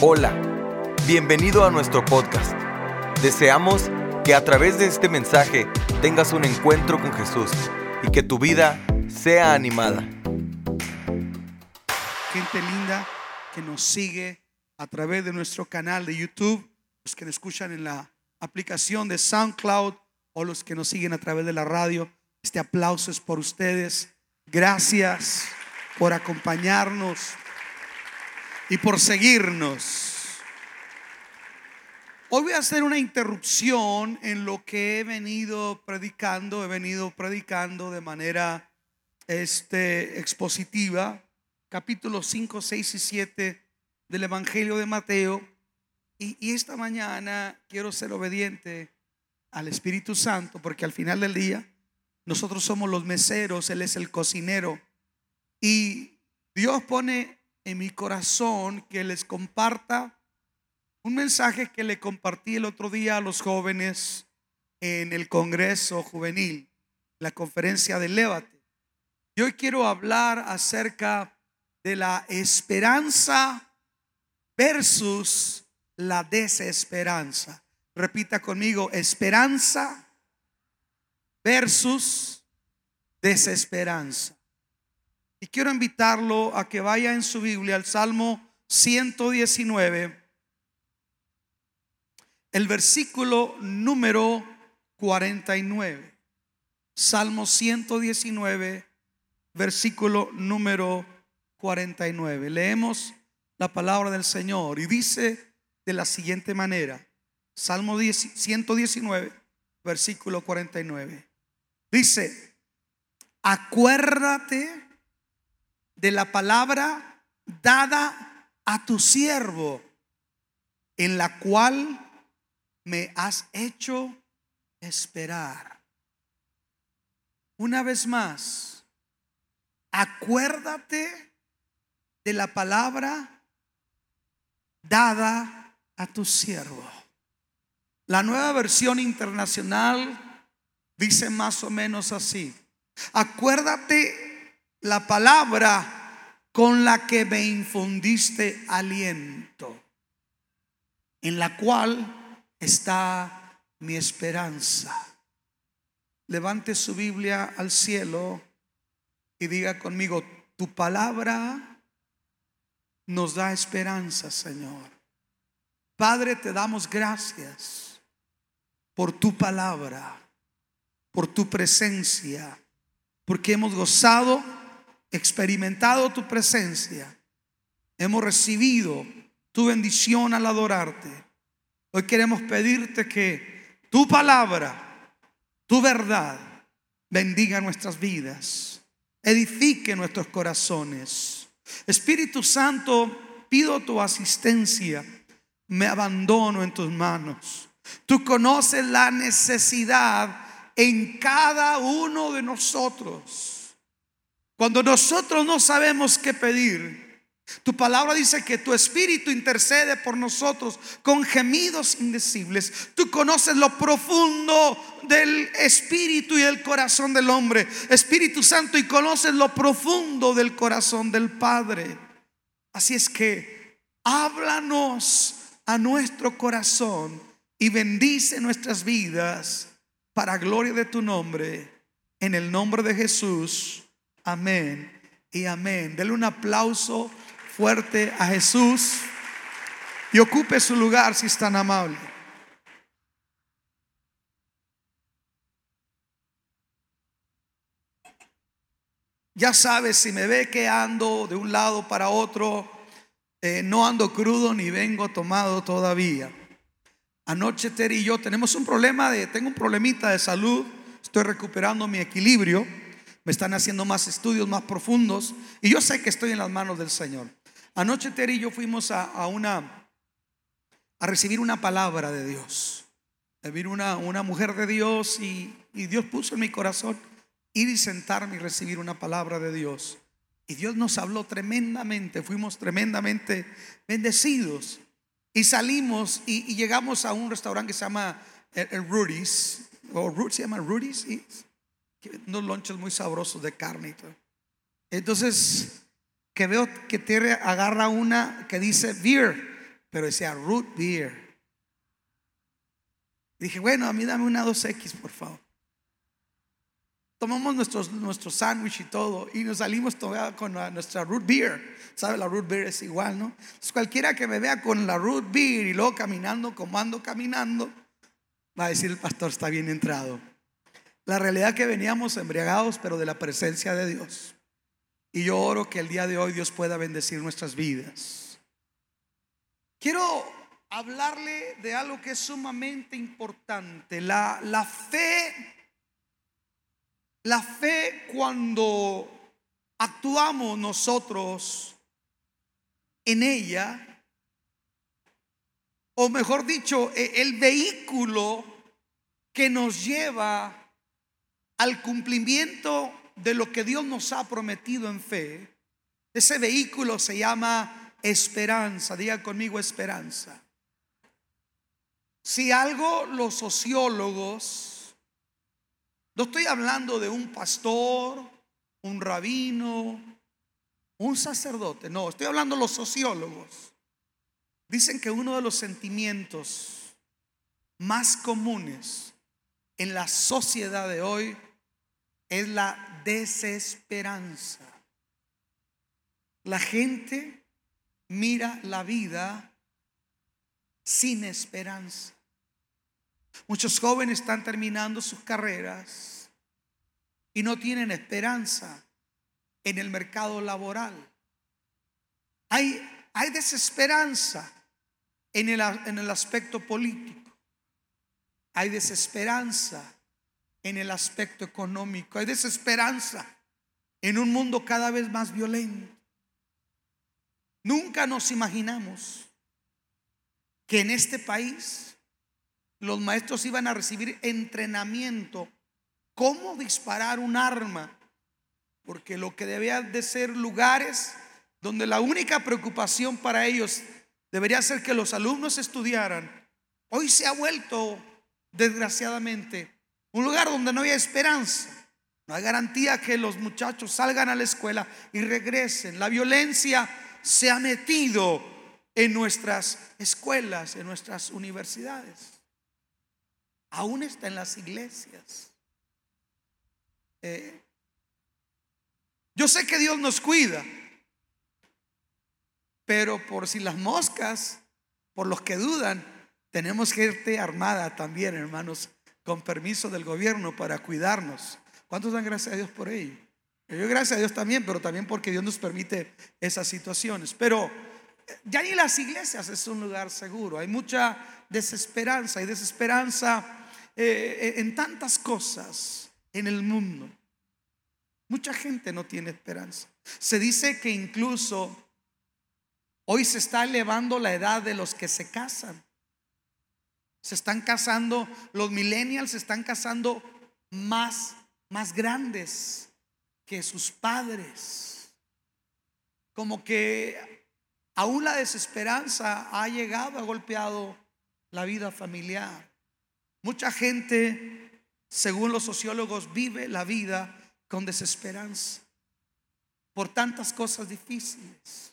Hola, bienvenido a nuestro podcast. Deseamos que a través de este mensaje tengas un encuentro con Jesús y que tu vida sea animada. gente linda que nos sigue a través de nuestro canal de YouTube, los que nos escuchan en la aplicación de SoundCloud o los que nos siguen a través de la radio. Este aplauso es por ustedes. Gracias por acompañarnos y por seguirnos. Hoy voy a hacer una interrupción en lo que he venido predicando. He venido predicando de manera este, expositiva capítulos 5, 6 y 7 del Evangelio de Mateo. Y, y esta mañana quiero ser obediente al Espíritu Santo porque al final del día nosotros somos los meseros, Él es el cocinero. Y Dios pone en mi corazón que les comparta un mensaje que le compartí el otro día a los jóvenes en el Congreso Juvenil, la conferencia de Lévate. Y hoy quiero hablar acerca de la esperanza versus la desesperanza. Repita conmigo, esperanza versus desesperanza. Y quiero invitarlo a que vaya en su Biblia al Salmo 119, el versículo número 49. Salmo 119, versículo número 49. Leemos la palabra del Señor y dice de la siguiente manera. Salmo 10 119, versículo 49. Dice, acuérdate de la palabra dada a tu siervo, en la cual me has hecho esperar. Una vez más, acuérdate de la palabra dada a tu siervo. La nueva versión internacional dice más o menos así. Acuérdate la palabra con la que me infundiste aliento, en la cual está mi esperanza. Levante su Biblia al cielo y diga conmigo, tu palabra nos da esperanza, Señor. Padre, te damos gracias por tu palabra, por tu presencia, porque hemos gozado experimentado tu presencia, hemos recibido tu bendición al adorarte. Hoy queremos pedirte que tu palabra, tu verdad, bendiga nuestras vidas, edifique nuestros corazones. Espíritu Santo, pido tu asistencia, me abandono en tus manos. Tú conoces la necesidad en cada uno de nosotros. Cuando nosotros no sabemos qué pedir, tu palabra dice que tu espíritu intercede por nosotros con gemidos indecibles. Tú conoces lo profundo del espíritu y el corazón del hombre, Espíritu Santo, y conoces lo profundo del corazón del Padre. Así es que háblanos a nuestro corazón y bendice nuestras vidas para gloria de tu nombre. En el nombre de Jesús. Amén y amén. Dele un aplauso fuerte a Jesús y ocupe su lugar si es tan amable. Ya sabes, si me ve que ando de un lado para otro, eh, no ando crudo ni vengo tomado todavía. Anoche Terry y yo tenemos un problema de, tengo un problemita de salud, estoy recuperando mi equilibrio me están haciendo más estudios más profundos y yo sé que estoy en las manos del Señor. Anoche Terry y yo fuimos a, una a recibir una palabra de Dios. A ver una, una mujer de Dios y, y Dios puso en mi corazón ir y sentarme y recibir una palabra de Dios. Y Dios nos habló tremendamente, fuimos tremendamente bendecidos. Y salimos y, llegamos a un restaurante que se llama Rudy's, o se llama Rudy's, unos lonches muy sabrosos de carne y todo. Entonces, que veo que Terry agarra una que dice beer. pero decía root beer. Dije, bueno, a mí dame una 2X, por favor. Tomamos nuestros, nuestro sándwich y todo y nos salimos con nuestra root beer. ¿Sabe? La root beer es igual, ¿no? cualquiera que me vea con la root beer y luego caminando como ando caminando, va a decir el pastor está bien entrado. La realidad que veníamos embriagados, pero de la presencia de Dios. Y yo oro que el día de hoy Dios pueda bendecir nuestras vidas. Quiero hablarle de algo que es sumamente importante. La, la fe, la fe cuando actuamos nosotros en ella, o mejor dicho, e, el vehículo que nos lleva al cumplimiento de lo que Dios nos ha prometido en fe, ese vehículo se llama esperanza. Diga conmigo esperanza. Si algo los sociólogos, no estoy hablando de un pastor, un rabino, un sacerdote, no, estoy hablando de los sociólogos. Dicen que uno de los sentimientos más comunes en la sociedad de hoy es la desesperanza. La gente mira la vida sin esperanza. Muchos jóvenes están terminando sus carreras y no tienen esperanza en el mercado laboral. Hay, hay desesperanza en el, en el aspecto político. Hay desesperanza en el aspecto económico. Hay desesperanza en un mundo cada vez más violento. Nunca nos imaginamos que en este país los maestros iban a recibir entrenamiento cómo disparar un arma, porque lo que debían de ser lugares donde la única preocupación para ellos debería ser que los alumnos estudiaran, hoy se ha vuelto, desgraciadamente, un lugar donde no hay esperanza. No hay garantía que los muchachos salgan a la escuela y regresen. La violencia se ha metido en nuestras escuelas, en nuestras universidades. Aún está en las iglesias. Eh, yo sé que Dios nos cuida, pero por si las moscas, por los que dudan, tenemos gente armada también, hermanos, con permiso del gobierno para cuidarnos. ¿Cuántos dan gracias a Dios por ello? Yo gracias a Dios también, pero también porque Dios nos permite esas situaciones. Pero eh, ya ni las iglesias es un lugar seguro. Hay mucha desesperanza, hay desesperanza eh, en tantas cosas en el mundo. Mucha gente no tiene esperanza. Se dice que incluso hoy se está elevando la edad de los que se casan. Se están casando, los millennials se están casando más, más grandes que sus padres. Como que aún la desesperanza ha llegado, ha golpeado la vida familiar. Mucha gente, según los sociólogos, vive la vida con desesperanza por tantas cosas difíciles.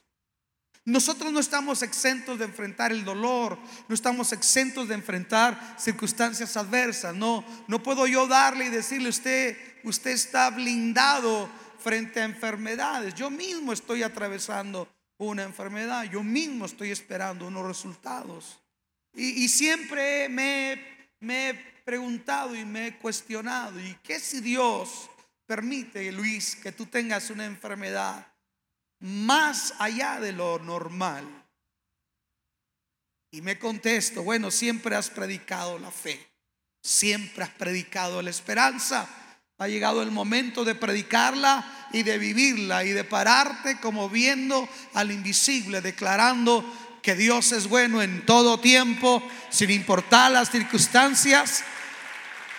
Nosotros no estamos exentos de enfrentar el dolor, no estamos exentos de enfrentar circunstancias adversas. No, no puedo yo darle y decirle usted, usted está blindado frente a enfermedades. Yo mismo estoy atravesando una enfermedad, yo mismo estoy esperando unos resultados. Y, siempre me, me he preguntado y me he cuestionado, ¿y qué si Dios permite, Luis, que tú tengas una enfermedad? Más allá de lo normal. Y me contesto, bueno, siempre has predicado la fe, siempre has predicado la esperanza. Ha llegado el momento de predicarla y de vivirla y de pararte como viendo al invisible, declarando que Dios es bueno en todo tiempo, sin importar las circunstancias.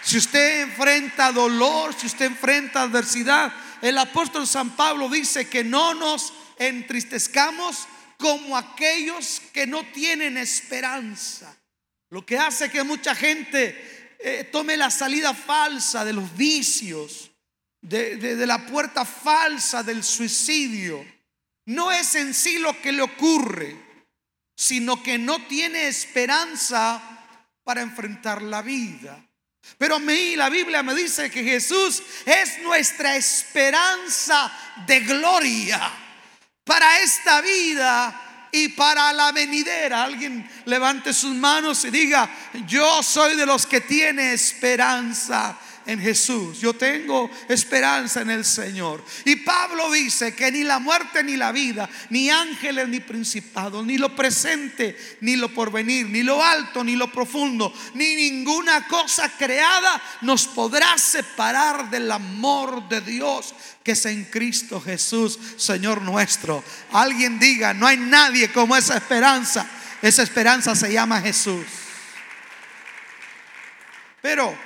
Si usted enfrenta dolor, si usted enfrenta adversidad, el apóstol San Pablo dice que no nos entristezcamos como aquellos que no tienen esperanza. Lo que hace que mucha gente eh, tome la salida falsa de los vicios, de, de la puerta falsa del suicidio. No es en sí lo que le ocurre, sino que no tiene esperanza para enfrentar la vida. Pero a mí la Biblia me dice que Jesús es nuestra esperanza de gloria para esta vida y para la venidera. Alguien levante sus manos y diga, yo soy de los que tiene esperanza en Jesús. Yo tengo esperanza en el Señor. Y Pablo dice que ni la muerte ni la vida, ni ángeles ni principados, ni lo presente ni lo porvenir, ni lo alto ni lo profundo, ni ninguna cosa creada nos podrá separar del amor de Dios que es en Cristo Jesús, Señor nuestro. Alguien diga, no hay nadie como esa esperanza. Esa esperanza se llama Jesús. Pero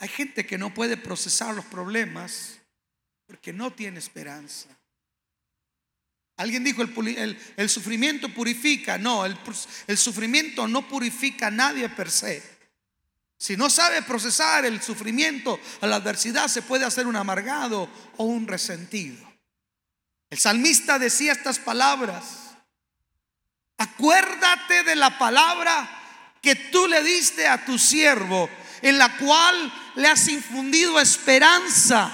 hay gente que no puede procesar los problemas porque no tiene esperanza. Alguien dijo, el, sufrimiento purifica. No, el, el sufrimiento no purifica a nadie per se. Si no sabe procesar el sufrimiento a la adversidad, se puede hacer un amargado o un resentido. El salmista decía estas palabras. Acuérdate de la palabra que tú le diste a tu siervo en la cual le has infundido esperanza,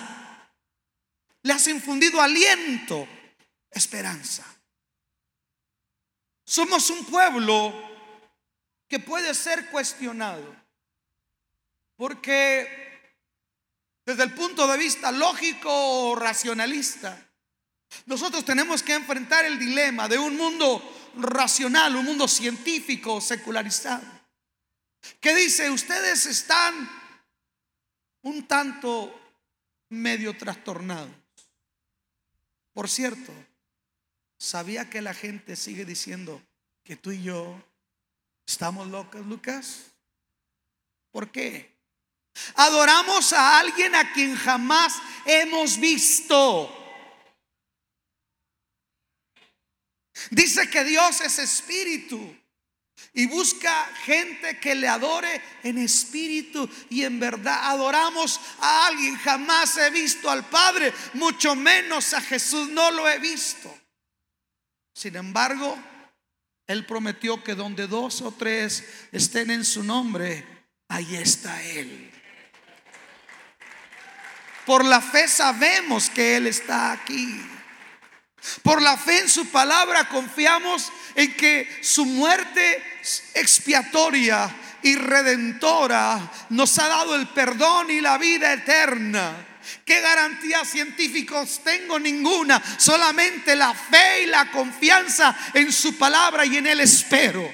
le has infundido aliento, esperanza. Somos un pueblo que puede ser cuestionado, porque desde el punto de vista lógico o racionalista, nosotros tenemos que enfrentar el dilema de un mundo racional, un mundo científico, secularizado que dice, ustedes están un tanto medio trastornados. Por cierto, ¿sabía que la gente sigue diciendo que tú y yo estamos locos, Lucas? ¿Por qué? Adoramos a alguien a quien jamás hemos visto. Dice que Dios es espíritu y busca gente que le adore en espíritu y en verdad. Adoramos a alguien. Jamás he visto al Padre, mucho menos a Jesús. No lo he visto. Sin embargo, Él prometió que donde dos o tres estén en su nombre, ahí está Él. Por la fe sabemos que Él está aquí. Por la fe en su palabra confiamos en que su muerte expiatoria y redentora nos ha dado el perdón y la vida eterna. ¿Qué garantías científicos tengo? Ninguna. Solamente la fe y la confianza en su palabra y en el espero.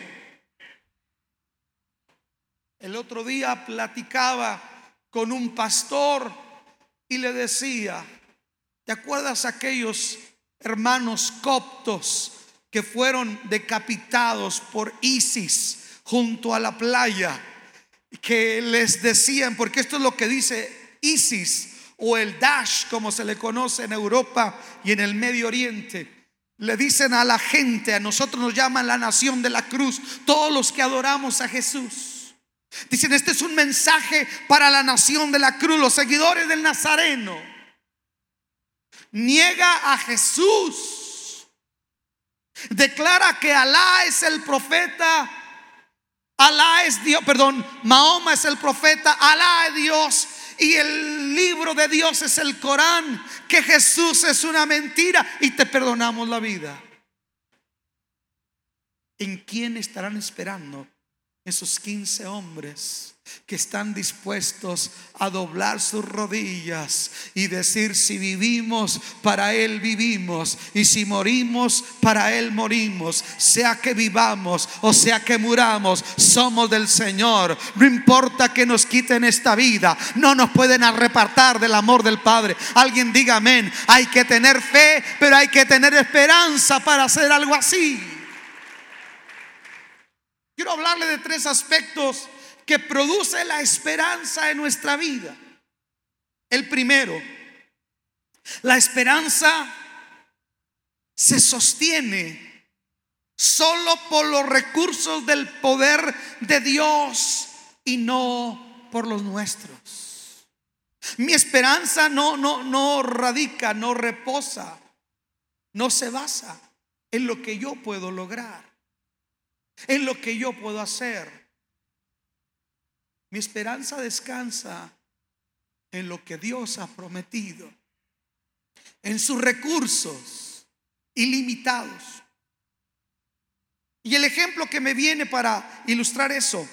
El otro día platicaba con un pastor y le decía, ¿te acuerdas aquellos hermanos coptos que fueron decapitados por ISIS junto a la playa, que les decían, porque esto es lo que dice ISIS o el Dash, como se le conoce en Europa y en el Medio Oriente. Le dicen a la gente, a nosotros nos llaman la nación de la cruz, todos los que adoramos a Jesús. Dicen, este es un mensaje para la nación de la cruz, los seguidores del Nazareno. Niega a Jesús Declara que Alá es el profeta. Alá es Dios, perdón, Mahoma es el profeta, Alá es Dios y el libro de Dios es el Corán, que Jesús es una mentira y te perdonamos la vida. ¿En quién estarán esperando esos 15 hombres? Que están dispuestos a doblar sus rodillas y decir, si vivimos, para Él vivimos, y si morimos, para Él morimos, sea que vivamos o sea que muramos, somos del Señor. No importa que nos quiten esta vida, no nos pueden arrepartar del amor del Padre. Alguien diga amén, hay que tener fe, pero hay que tener esperanza para hacer algo así. Quiero hablarle de tres aspectos que produce la esperanza en nuestra vida. El primero, la esperanza se sostiene solo por los recursos del poder de Dios y no por los nuestros. Mi esperanza no no no radica, no reposa, no se basa en lo que yo puedo lograr, en lo que yo puedo hacer. Mi esperanza descansa en lo que Dios ha prometido, en sus recursos ilimitados. Y el ejemplo que me viene para ilustrar eso,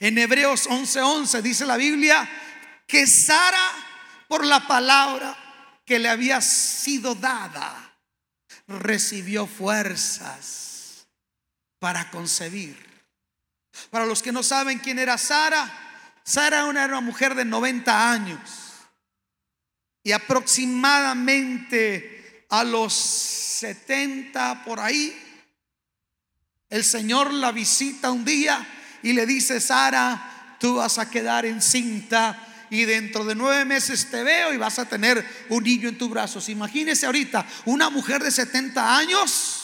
en Hebreos 11:11 dice la Biblia que Sara, por la palabra que le había sido dada, recibió fuerzas para concebir. Para los que no saben quién era Sara, Sara era una mujer de 90 años y aproximadamente a los 70 por ahí, el Señor la visita un día y le dice, Sara, tú vas a quedar encinta y dentro de nueve meses te veo y vas a tener un niño en tus brazos. Imagínese ahorita una mujer de 70 años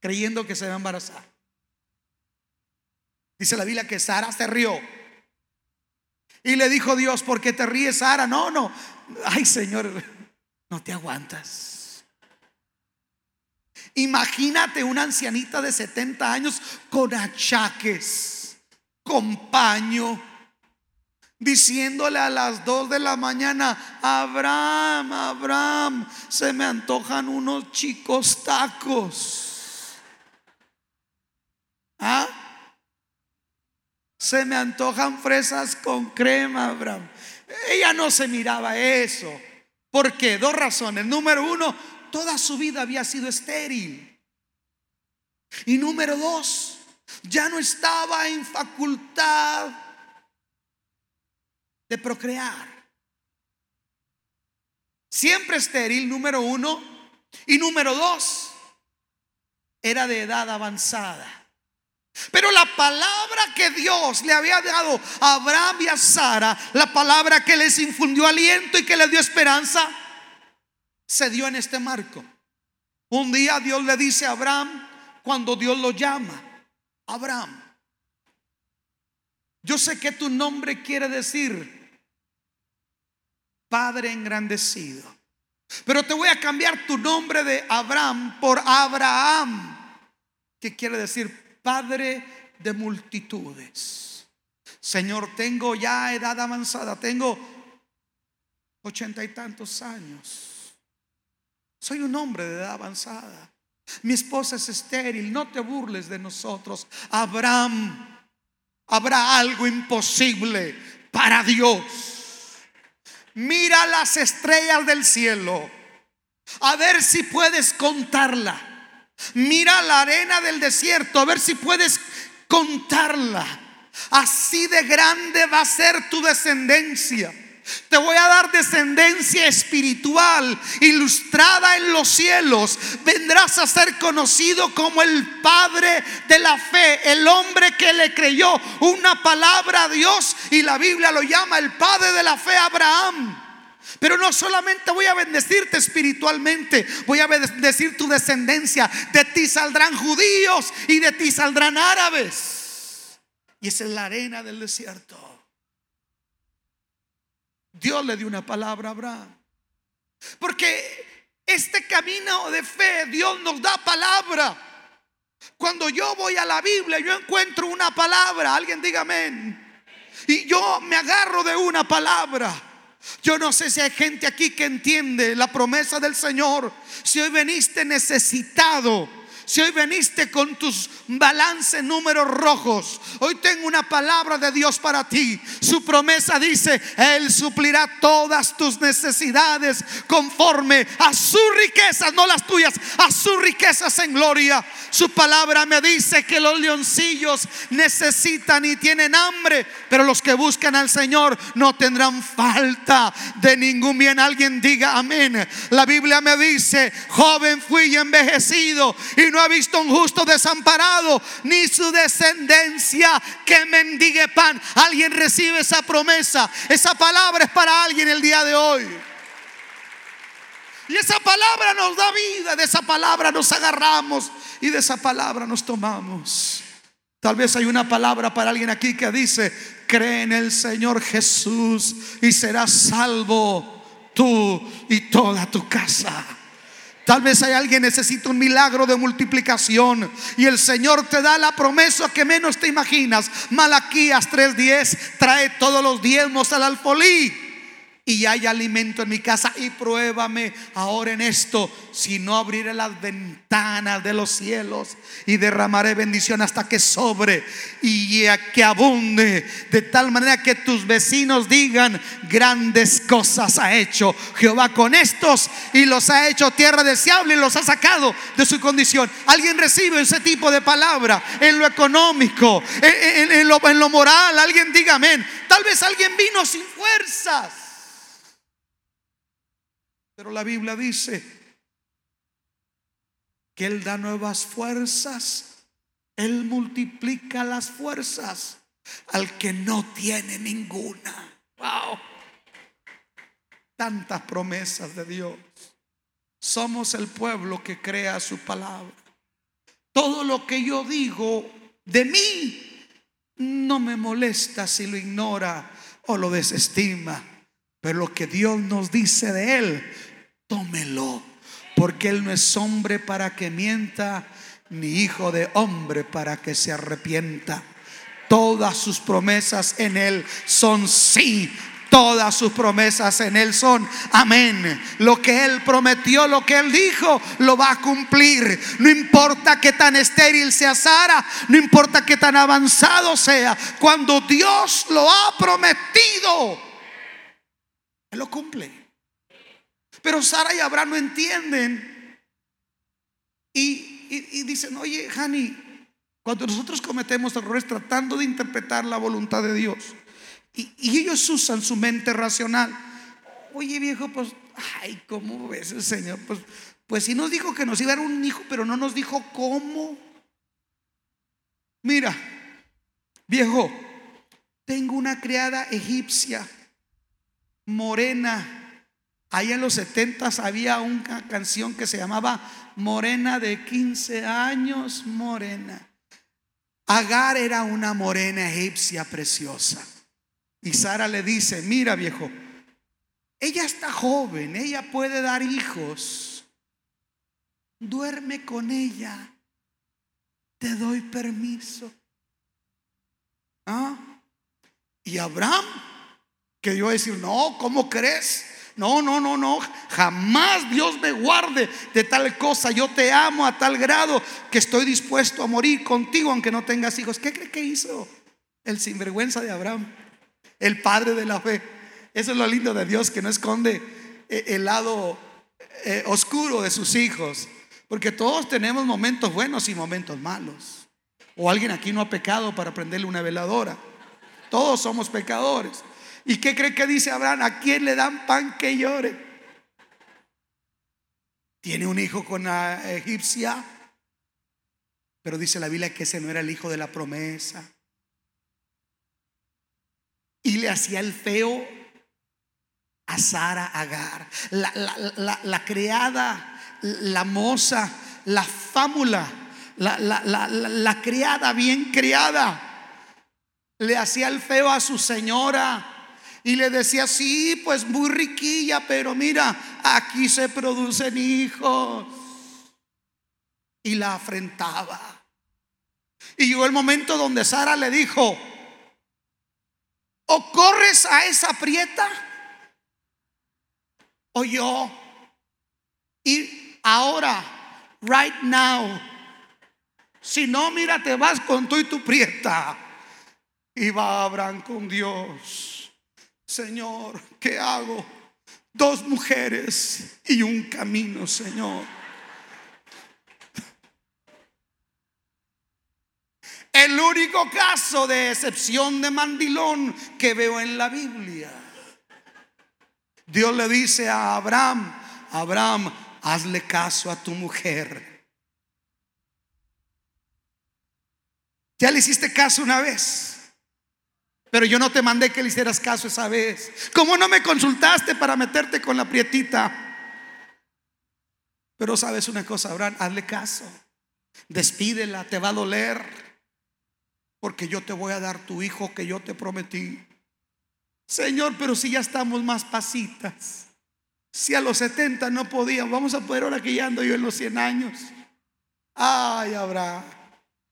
creyendo que se va a embarazar. Dice la Biblia que Sara se rió. Y le dijo Dios, ¿por qué te ríes, Sara? No, no. Ay, Señor, no te aguantas. Imagínate una ancianita de 70 años con achaques, con paño, diciéndole a las 2 de la mañana, Abraham, Abraham, se me antojan unos chicos tacos. ¿Ah? Se me antojan fresas con crema, Abraham. Ella no se miraba eso. ¿Por qué? Dos razones. Número uno, toda su vida había sido estéril. Y número dos, ya no estaba en facultad de procrear. Siempre estéril, número uno. Y número dos, era de edad avanzada. Pero la palabra que Dios le había dado a Abraham y a Sara, la palabra que les infundió aliento y que les dio esperanza, se dio en este marco. Un día Dios le dice a Abraham, cuando Dios lo llama, Abraham, yo sé que tu nombre quiere decir Padre engrandecido. Pero te voy a cambiar tu nombre de Abraham por Abraham, que quiere decir Padre de multitudes. Señor, tengo ya edad avanzada, tengo ochenta y tantos años. Soy un hombre de edad avanzada. Mi esposa es estéril, no te burles de nosotros. Abraham, habrá algo imposible para Dios. Mira las estrellas del cielo. A ver si puedes contarla. Mira la arena del desierto. A ver si puedes contarla. Así de grande va a ser tu descendencia. Te voy a dar descendencia espiritual ilustrada en los cielos. Vendrás a ser conocido como el Padre de la fe, el hombre que le creyó una palabra a Dios y la Biblia lo llama el Padre de la fe Abraham. Pero no solamente voy a bendecirte espiritualmente, voy a bendecir tu descendencia. De ti saldrán judíos y de ti saldrán árabes. Y esa es la arena del desierto. Dios le dio una palabra a Abraham. Porque este camino de fe, Dios nos da palabra. Cuando yo voy a la Biblia, yo encuentro una palabra. Alguien diga amén. Y yo me agarro de una palabra. Yo no sé si hay gente aquí que entiende la promesa del Señor. Si hoy veniste necesitado si hoy veniste con tus balance números rojos, hoy tengo una palabra de Dios para ti. Su promesa dice, Él suplirá todas tus necesidades conforme a sus riquezas, no las tuyas, a sus riquezas en gloria. Su palabra me dice que los leoncillos necesitan y tienen hambre, pero los que buscan al Señor no tendrán falta de ningún bien. Alguien diga amén. La Biblia me dice, joven fui envejecido y no ha visto un justo desamparado, ni su descendencia que mendigue pan. Alguien recibe esa promesa. Esa palabra es para alguien el día de hoy. Y esa palabra nos da vida, de esa palabra nos agarramos y de esa palabra nos tomamos. Tal vez hay una palabra para alguien aquí que dice, cree en el Señor Jesús y serás salvo tú y toda tu casa. Tal vez hay alguien que necesita un milagro de multiplicación y el Señor te da la promesa que menos te imaginas. Malaquías 3:10 trae todos los diezmos al alfolí y hay alimento en mi casa y pruébame ahora en esto, si no abriré las ventanas de los cielos y derramaré bendición hasta que sobre y que abunde, de tal manera que tus vecinos digan, grandes cosas ha hecho Jehová con estos y los ha hecho tierra deseable y los ha sacado de su condición. Alguien recibe ese tipo de palabra en lo económico, en, lo, en lo moral, alguien diga amén. Tal vez alguien vino sin fuerzas pero la Biblia dice que Él da nuevas fuerzas. Él multiplica las fuerzas al que no tiene ninguna. Wow. Tantas promesas de Dios. Somos el pueblo que crea su palabra. Todo lo que yo digo de mí no me molesta si lo ignora o lo desestima. Pero lo que Dios nos dice de Él tómelo, porque Él no es hombre para que mienta, ni hijo de hombre para que se arrepienta. Todas sus promesas en Él son sí. Todas sus promesas en Él son amén. Lo que Él prometió, lo que Él dijo, lo va a cumplir. No importa que tan estéril sea Sara, no importa que tan avanzado sea. Cuando Dios lo ha prometido, Él lo cumple. Pero Sara y Abraham no entienden. Y, dicen, oye, Hani, cuando nosotros cometemos errores tratando de interpretar la voluntad de Dios, y, ellos usan su mente racional, oye viejo, pues, ay, ¿cómo ves el Señor? Pues, pues sí nos dijo que nos iba a dar un hijo, pero no nos dijo cómo. Mira, viejo, tengo una criada egipcia, morena, Ahí en los 70 había una canción que se llamaba Morena de 15 años, Morena. Agar era una morena egipcia preciosa. Y Sara le dice, mira viejo, ella está joven, ella puede dar hijos. Duerme con ella. Te doy permiso. ¿Ah? Y Abraham, que yo decir, no, ¿cómo crees? No, no, no, no. Jamás Dios me guarde de tal cosa. Yo te amo a tal grado que estoy dispuesto a morir contigo aunque no tengas hijos. ¿Qué cree que hizo el sinvergüenza de Abraham? El padre de la fe. Eso es lo lindo de Dios que no esconde eh, el lado eh, oscuro de sus hijos. Porque todos tenemos momentos buenos y momentos malos. O alguien aquí no ha pecado para prenderle una veladora. Todos somos pecadores. ¿Y qué cree que dice Abraham? ¿A quién le dan pan que llore? Tiene un hijo con la egipcia, pero dice la Biblia que ese no era el hijo de la promesa. Y le hacía el feo a Sara Agar, la, la, la, criada, la moza, la fámula, la, criada bien criada. Le hacía el feo a su señora. Y le decía, sí, pues muy riquilla, pero mira, aquí se producen hijos. Y la afrentaba. Y llegó el momento donde Sara le dijo, o corres a esa prieta, o yo. Y ahora, right now, si no, mira, te vas con tú y tu prieta. Y va Abraham con Dios. Señor, ¿qué hago? Dos mujeres y un camino, Señor. El único caso de excepción de mandilón que veo en la Biblia. Dios le dice a Abraham, Abraham, hazle caso a tu mujer. ¿Ya le hiciste caso una vez? Pero yo no te mandé que le hicieras caso esa vez. ¿Cómo no me consultaste para meterte con la prietita? Pero sabes una cosa, Abraham, hazle caso. Despídela, te va a doler. Porque yo te voy a dar tu hijo que yo te prometí. Señor, pero si ya estamos más pasitas. Si a los 70 no podían, vamos a poder ahora que ya ando yo en los 100 años. Ay, Abraham,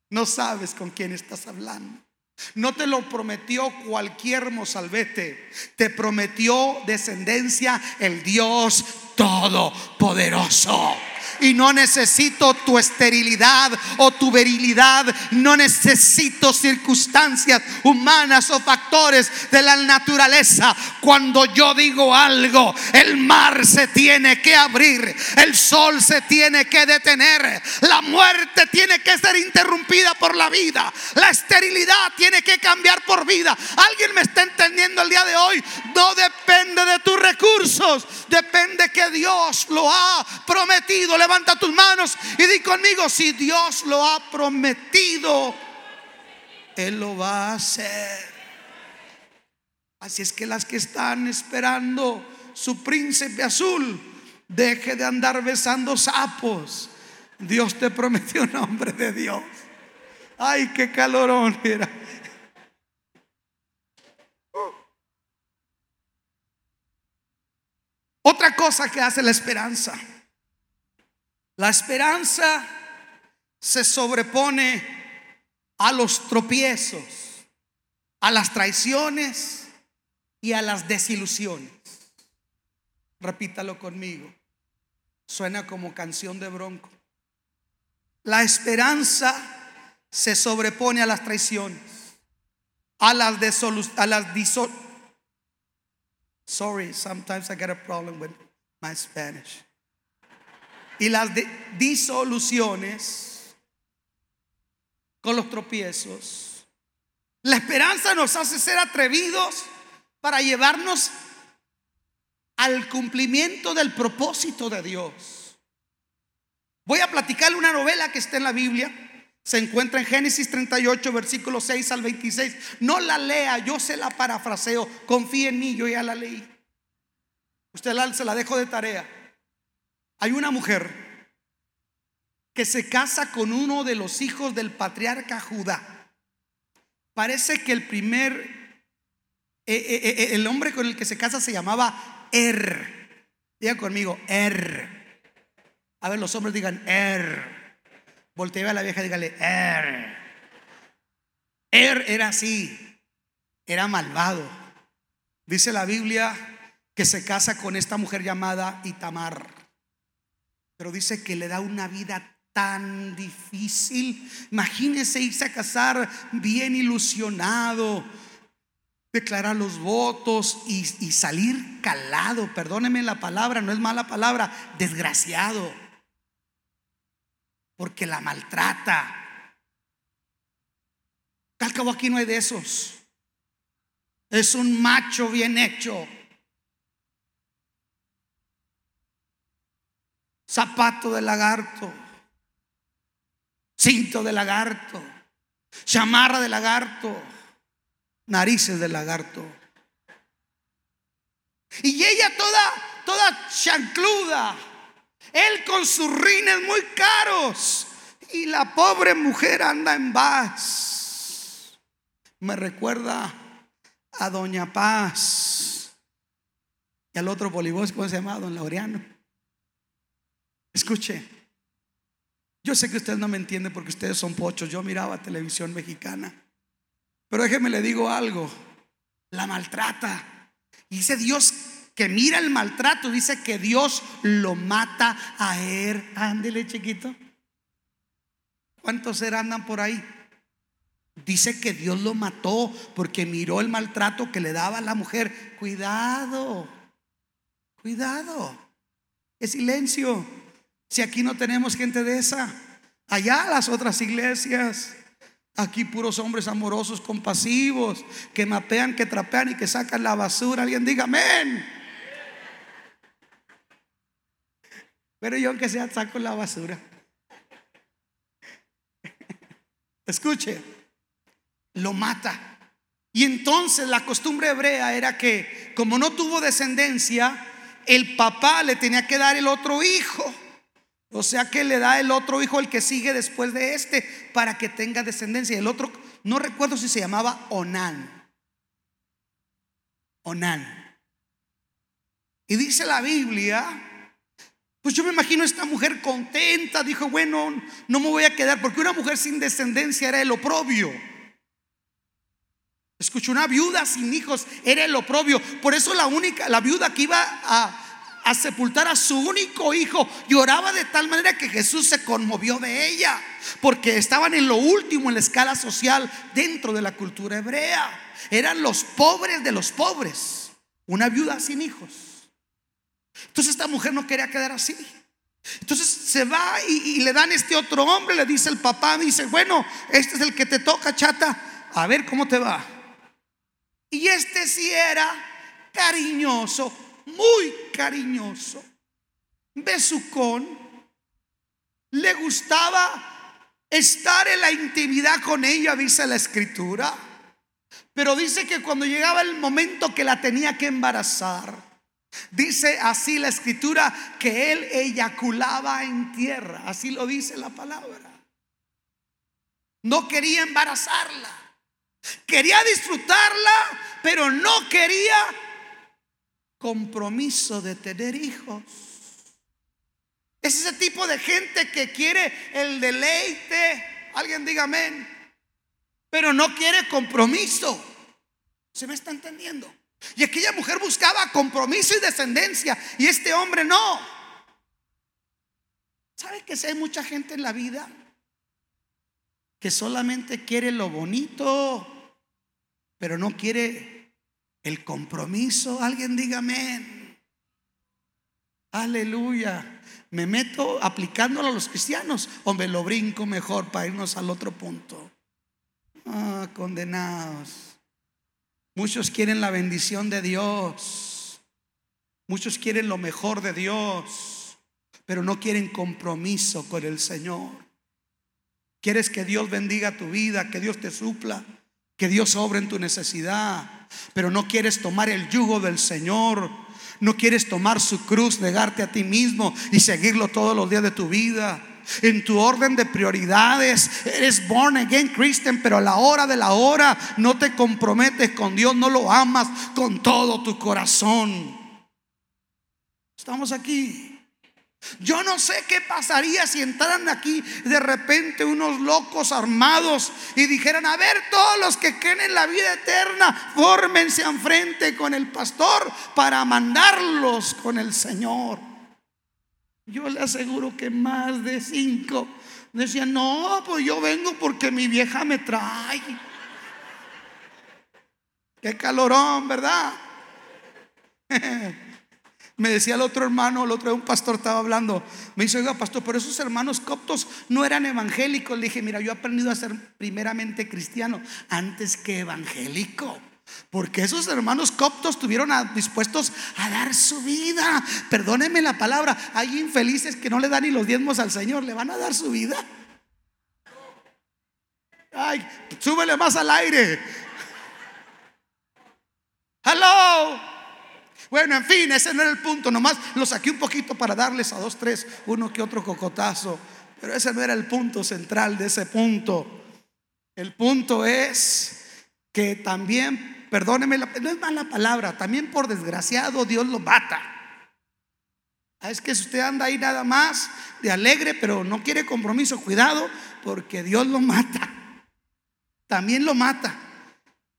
no sabes con quién estás hablando. No te lo prometió cualquier mozalbete, te prometió descendencia el Dios Todopoderoso y no necesito tu esterilidad o tu virilidad. No necesito circunstancias humanas o factores de la naturaleza. Cuando yo digo algo, el mar se tiene que abrir, el sol se tiene que detener, la muerte tiene que ser interrumpida por la vida, la esterilidad tiene que cambiar por vida. ¿Alguien me está entendiendo el día de hoy? No depende de tus recursos, depende que Dios lo ha prometido levanta tus manos y di conmigo, si Dios lo ha prometido, Él lo va a hacer. Así es que las que están esperando su príncipe azul, deje de andar besando sapos. Dios te prometió nombre de Dios. Ay, qué calorón era. Otra cosa que hace la esperanza la esperanza se sobrepone a los tropiezos, a las traiciones y a las desilusiones. Repítalo conmigo. Suena como canción de bronco. La esperanza se sobrepone a las traiciones, a las a las Sorry, sometimes I get a problem with my Spanish y las disoluciones con los tropiezos. La esperanza nos hace ser atrevidos para llevarnos al cumplimiento del propósito de Dios. Voy a platicarle una novela que está en la Biblia. Se encuentra en Génesis 38, versículos 6 al 26. No la lea, yo se la parafraseo. Confíe en mí, yo ya la leí. Usted se la dejo de tarea. Hay una mujer que se casa con uno de los hijos del patriarca Judá. Parece que el primer, eh, eh, eh, el hombre con el que se casa se llamaba Er. Diga conmigo, Er. A ver, los hombres digan Er. Voltea a la vieja y dígale Er. Er era así, era malvado. Dice la Biblia que se casa con esta mujer llamada Itamar. Pero dice que le da una vida tan difícil. Imagínese irse a casar bien ilusionado, declarar los votos y, y, salir calado. Perdóneme la palabra, no es mala palabra, desgraciado. Porque la maltrata. Al cabo aquí no hay de esos. Es un macho bien hecho. Zapato de lagarto, cinto de lagarto, chamarra de lagarto, narices de lagarto. Y ella toda, toda chancluda, él con sus rines muy caros y la pobre mujer anda en paz. Me recuerda a Doña Paz y al otro polibos, ¿cómo se llama? Don Laureano. Escuche, yo sé que usted no me entiende porque ustedes son pochos. Yo miraba televisión mexicana. Pero déjeme le digo algo. La maltrata. Dice Dios que mira el maltrato. Dice que Dios lo mata a él. Ándele, chiquito. ¿Cuántos ser andan por ahí? Dice que Dios lo mató porque miró el maltrato que le daba a la mujer. Cuidado. Cuidado. Es silencio. Si aquí no tenemos gente de esa, allá las otras iglesias. Aquí puros hombres amorosos, compasivos, que mapean, que trapean y que sacan la basura. Alguien diga amén. Pero yo aunque sea saco la basura. Escuche, lo mata. Y entonces la costumbre hebrea era que como no tuvo descendencia, el papá le tenía que dar el otro hijo. O sea que le da el otro hijo, el que sigue después de este, para que tenga descendencia. El otro, no recuerdo si se llamaba Onán. Onán. Y dice la Biblia, pues yo me imagino esta mujer contenta, dijo, bueno, no me voy a quedar, porque una mujer sin descendencia era el oprobio. Escucho, una viuda sin hijos era el oprobio. Por eso la única, la viuda que iba a, a sepultar a su único hijo lloraba de tal manera que Jesús se conmovió de ella, porque estaban en lo último en la escala social dentro de la cultura hebrea. Eran los pobres de los pobres, una viuda sin hijos. Entonces esta mujer no quería quedar así. Entonces se va y, le dan este otro hombre, le dice el papá, dice, bueno, este es el que te toca, chata, a ver cómo te va. Y este sí era cariñoso, muy cariñoso. Besucón. Le gustaba estar en la intimidad con ella, dice la escritura. Pero dice que cuando llegaba el momento que la tenía que embarazar, dice así la escritura que él eyaculaba en tierra. Así lo dice la palabra. No quería embarazarla. Quería disfrutarla, pero no quería compromiso de tener hijos. Es ese tipo de gente que quiere el deleite. Alguien diga amén. Pero no quiere compromiso. ¿Se me está entendiendo? Y aquella mujer buscaba compromiso y descendencia. Y este hombre no. ¿Sabe que si hay mucha gente en la vida que solamente quiere lo bonito, pero no quiere el compromiso. Alguien diga amén. Aleluya. ¿Me meto aplicándolo a los cristianos o me lo brinco mejor para irnos al otro punto? Ah, condenados. Muchos quieren la bendición de Dios. Muchos quieren lo mejor de Dios, pero no quieren compromiso con el Señor. ¿Quieres que Dios bendiga tu vida, que Dios te supla? Que Dios obre en tu necesidad, pero no quieres tomar el yugo del Señor. No quieres tomar su cruz, negarte a ti mismo y seguirlo todos los días de tu vida. En tu orden de prioridades, eres born again Christian, pero a la hora de la hora no te comprometes con Dios, no lo amas con todo tu corazón. Estamos aquí. Yo no sé qué pasaría si entraran aquí de repente unos locos armados y dijeran, a ver, todos los que creen en la vida eterna, fórmense enfrente con el pastor para mandarlos con el Señor. Yo le aseguro que más de cinco decían, no, pues yo vengo porque mi vieja me trae. Qué calorón, ¿verdad? Me decía el otro hermano, el otro un pastor estaba hablando. Me dice, oiga, pastor, pero esos hermanos coptos no eran evangélicos. Le dije, mira, yo he aprendido a ser primeramente cristiano antes que evangélico. Porque esos hermanos coptos estuvieron dispuestos a dar su vida. Perdónenme la palabra. Hay infelices que no le dan ni los diezmos al Señor. ¿Le van a dar su vida? Ay, súbele más al aire. Hello. Bueno, en fin, ese no era el punto. Nomás lo saqué un poquito para darles a dos, tres, uno que otro cocotazo. Pero ese no era el punto central de ese punto. El punto es que también, perdóneme, no es mala palabra, también por desgraciado Dios lo mata. Ah, es que si usted anda ahí nada más de alegre, pero no quiere compromiso, cuidado, porque Dios lo mata. También lo mata.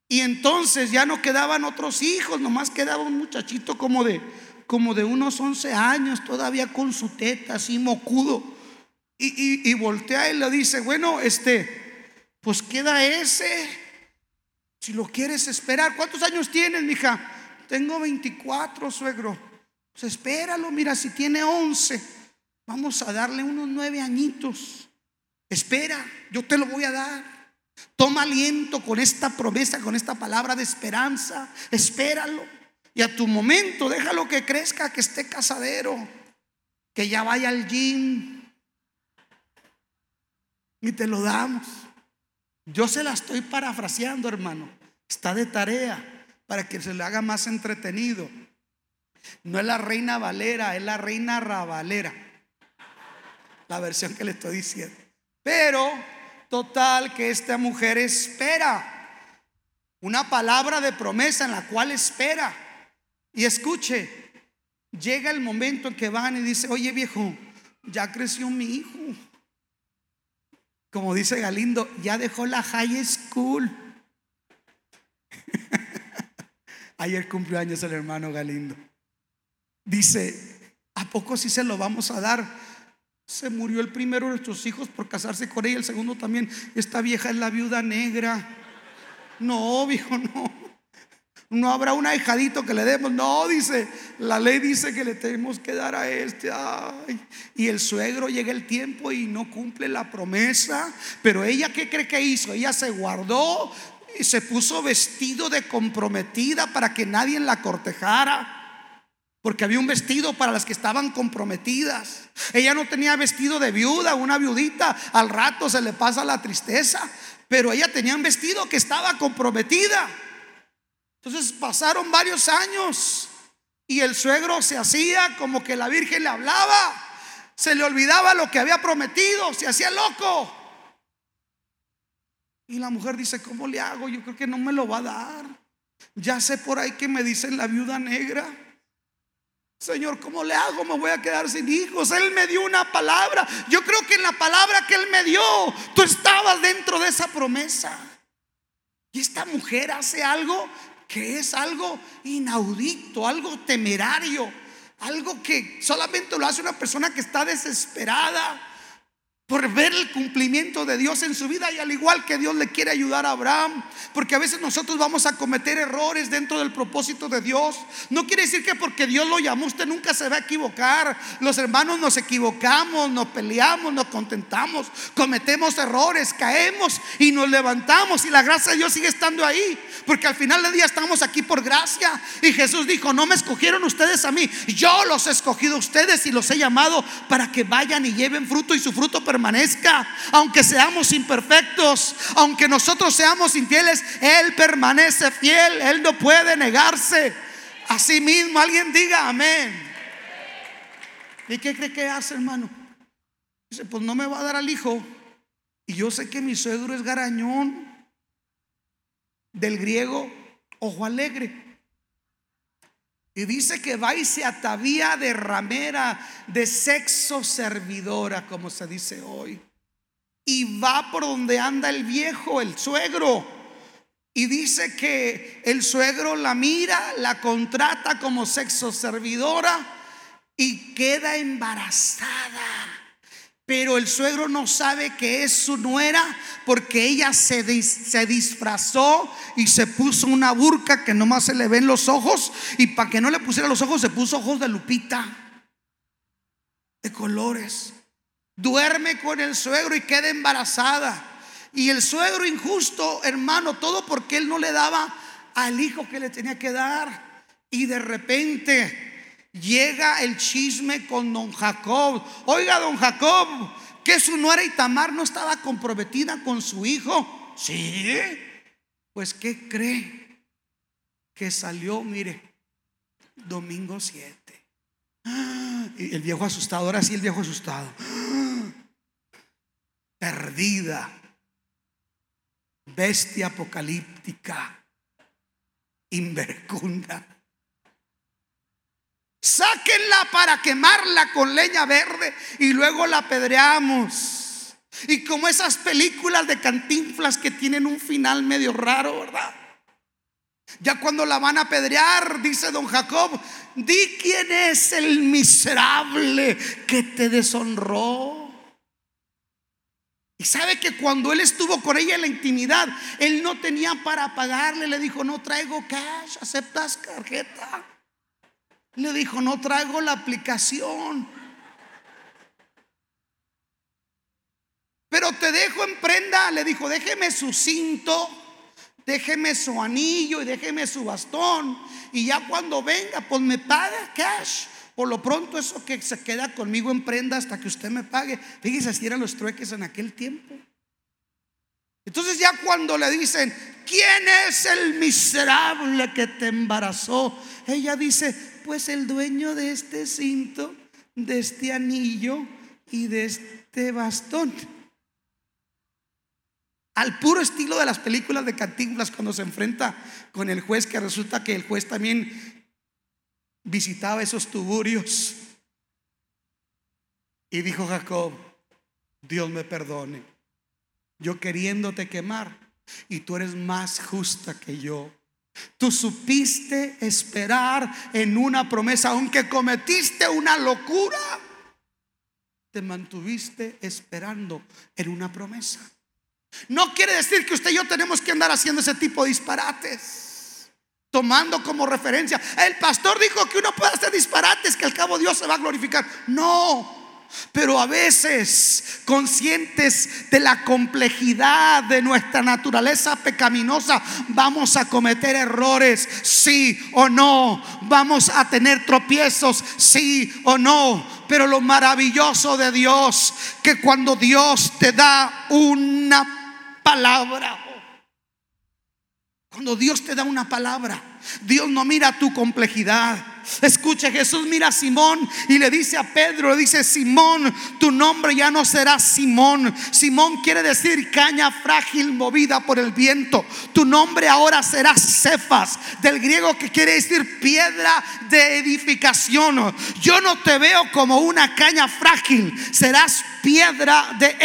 Y entonces ya no quedaban otros hijos, nomás quedaba un muchachito como de, como de unos 11 años, todavía con su teta así mocudo. Y, y, voltea y le dice, bueno, este, pues queda ese. Si lo quieres esperar, ¿cuántos años tienes, mija? Tengo 24, suegro. Pues espéralo, mira, si tiene 11, vamos a darle unos nueve añitos. Espera, yo te lo voy a dar. Toma aliento con esta promesa, con esta palabra de esperanza. Espéralo. Y a tu momento, déjalo que crezca, que esté casadero, que ya vaya al gym. Y te lo damos. Yo se la estoy parafraseando, hermano. Está de tarea para que se le haga más entretenido. No es la reina Valera, es la reina Ravalera. La versión que le estoy diciendo. Pero Total que esta mujer espera. Una palabra de promesa en la cual espera. Y escuche, llega el momento en que van y dice, oye viejo, ya creció mi hijo. Como dice Galindo, ya dejó la high school. Ayer cumplió años el hermano Galindo. Dice, ¿a poco si se lo vamos a dar? Se murió el primero de nuestros hijos por casarse con ella, el segundo también. Esta vieja es la viuda negra. No, viejo, no. No habrá un ahijadito que le demos. No, dice, la ley dice que le tenemos que dar a este. Y el suegro llega el tiempo y no cumple la promesa. Pero ella, ¿qué cree que hizo? Ella se guardó y se puso vestido de comprometida para que nadie la cortejara. Porque había un vestido para las que estaban comprometidas. Ella no tenía vestido de viuda, una viudita. Al rato se le pasa la tristeza. Pero ella tenía un vestido que estaba comprometida. Entonces pasaron varios años y el suegro se hacía como que la Virgen le hablaba. Se le olvidaba lo que había prometido, se hacía loco. Y la mujer dice, ¿cómo le hago? Yo creo que no me lo va a dar. Ya sé por ahí que me dicen la viuda negra. Señor, ¿cómo le hago? Me voy a quedar sin hijos. Él me dio una palabra. Yo creo que en la palabra que Él me dio, tú estabas dentro de esa promesa. Y esta mujer hace algo que es algo inaudito, algo temerario, algo que solamente lo hace una persona que está desesperada por ver el cumplimiento de Dios en su vida y al igual que Dios le quiere ayudar a Abraham, porque a veces nosotros vamos a cometer errores dentro del propósito de Dios. No quiere decir que porque Dios lo llamó usted nunca se va a equivocar. Los hermanos nos equivocamos, nos peleamos, nos contentamos, cometemos errores, caemos y nos levantamos y la gracia de Dios sigue estando ahí, porque al final del día estamos aquí por gracia y Jesús dijo, no me escogieron ustedes a mí, yo los he escogido a ustedes y los he llamado para que vayan y lleven fruto y su fruto permanezca. Aunque seamos imperfectos, aunque nosotros seamos infieles, Él permanece fiel. Él no puede negarse. Así mismo alguien diga amén. ¿Y qué cree que hace, hermano? Dice, pues no me va a dar al hijo. Y yo sé que mi suegro es garañón. Del griego, ojo alegre. Y dice que va y se atavía de ramera, de sexo servidora, como se dice hoy. Y va por donde anda el viejo, el suegro. Y dice que el suegro la mira, la contrata como sexo servidora y queda embarazada. Pero el suegro no sabe que es su nuera porque ella se, se, disfrazó y se puso una burca que nomás se le ven los ojos y para que no le pusiera los ojos se puso ojos de lupita, de colores. Duerme con el suegro y queda embarazada. Y el suegro injusto, hermano, todo porque él no le daba al hijo que le tenía que dar. Y de repente llega el chisme con don Jacob. Oiga, don Jacob, que su nuera Itamar no estaba comprometida con su hijo. Sí. Pues, ¿qué cree? Que salió, mire, domingo 7. Y el viejo asustado, ahora sí el viejo asustado. Perdida. Bestia apocalíptica. Invercunda Sáquenla para quemarla con leña verde y luego la apedreamos. Y como esas películas de cantinflas que tienen un final medio raro, ¿verdad? Ya cuando la van a apedrear, dice don Jacob, di quién es el miserable que te deshonró. Y sabe que cuando él estuvo con ella en la intimidad, él no tenía para pagarle, le dijo, no traigo cash, aceptas tarjeta. Le dijo, no traigo la aplicación. Pero te dejo en prenda. Le dijo, déjeme su cinto, déjeme su anillo y déjeme su bastón. Y ya cuando venga, pues me paga cash. Por lo pronto eso que se queda conmigo en prenda hasta que usted me pague. Fíjese si eran los trueques en aquel tiempo. Entonces ya cuando le dicen, ¿quién es el miserable que te embarazó? Ella dice, pues el dueño de este cinto, de este anillo y de este bastón. Al puro estilo de las películas de Cantinflas cuando se enfrenta con el juez, que resulta que el juez también visitaba esos tuburios. Y dijo Jacob, Dios me perdone, yo queriéndote quemar y tú eres más justa que yo. Tú supiste esperar en una promesa, aunque cometiste una locura, te mantuviste esperando en una promesa. No quiere decir que usted y yo tenemos que andar haciendo ese tipo de disparates, tomando como referencia. El pastor dijo que uno puede hacer disparates, que al cabo Dios se va a glorificar. No, pero a veces, conscientes de la complejidad de nuestra naturaleza pecaminosa, vamos a cometer errores, sí o no. Vamos a tener tropiezos, sí o no. Pero lo maravilloso de Dios, que cuando Dios te da una palabra, cuando Dios te da una palabra, Dios no mira tu complejidad. Escucha, Jesús mira a Simón y le dice a Pedro, le dice, Simón, tu nombre ya no será Simón. Simón quiere decir caña frágil movida por el viento. Tu nombre ahora será Cefas, del griego que quiere decir piedra de edificación. Yo no te veo como una caña frágil, serás piedra de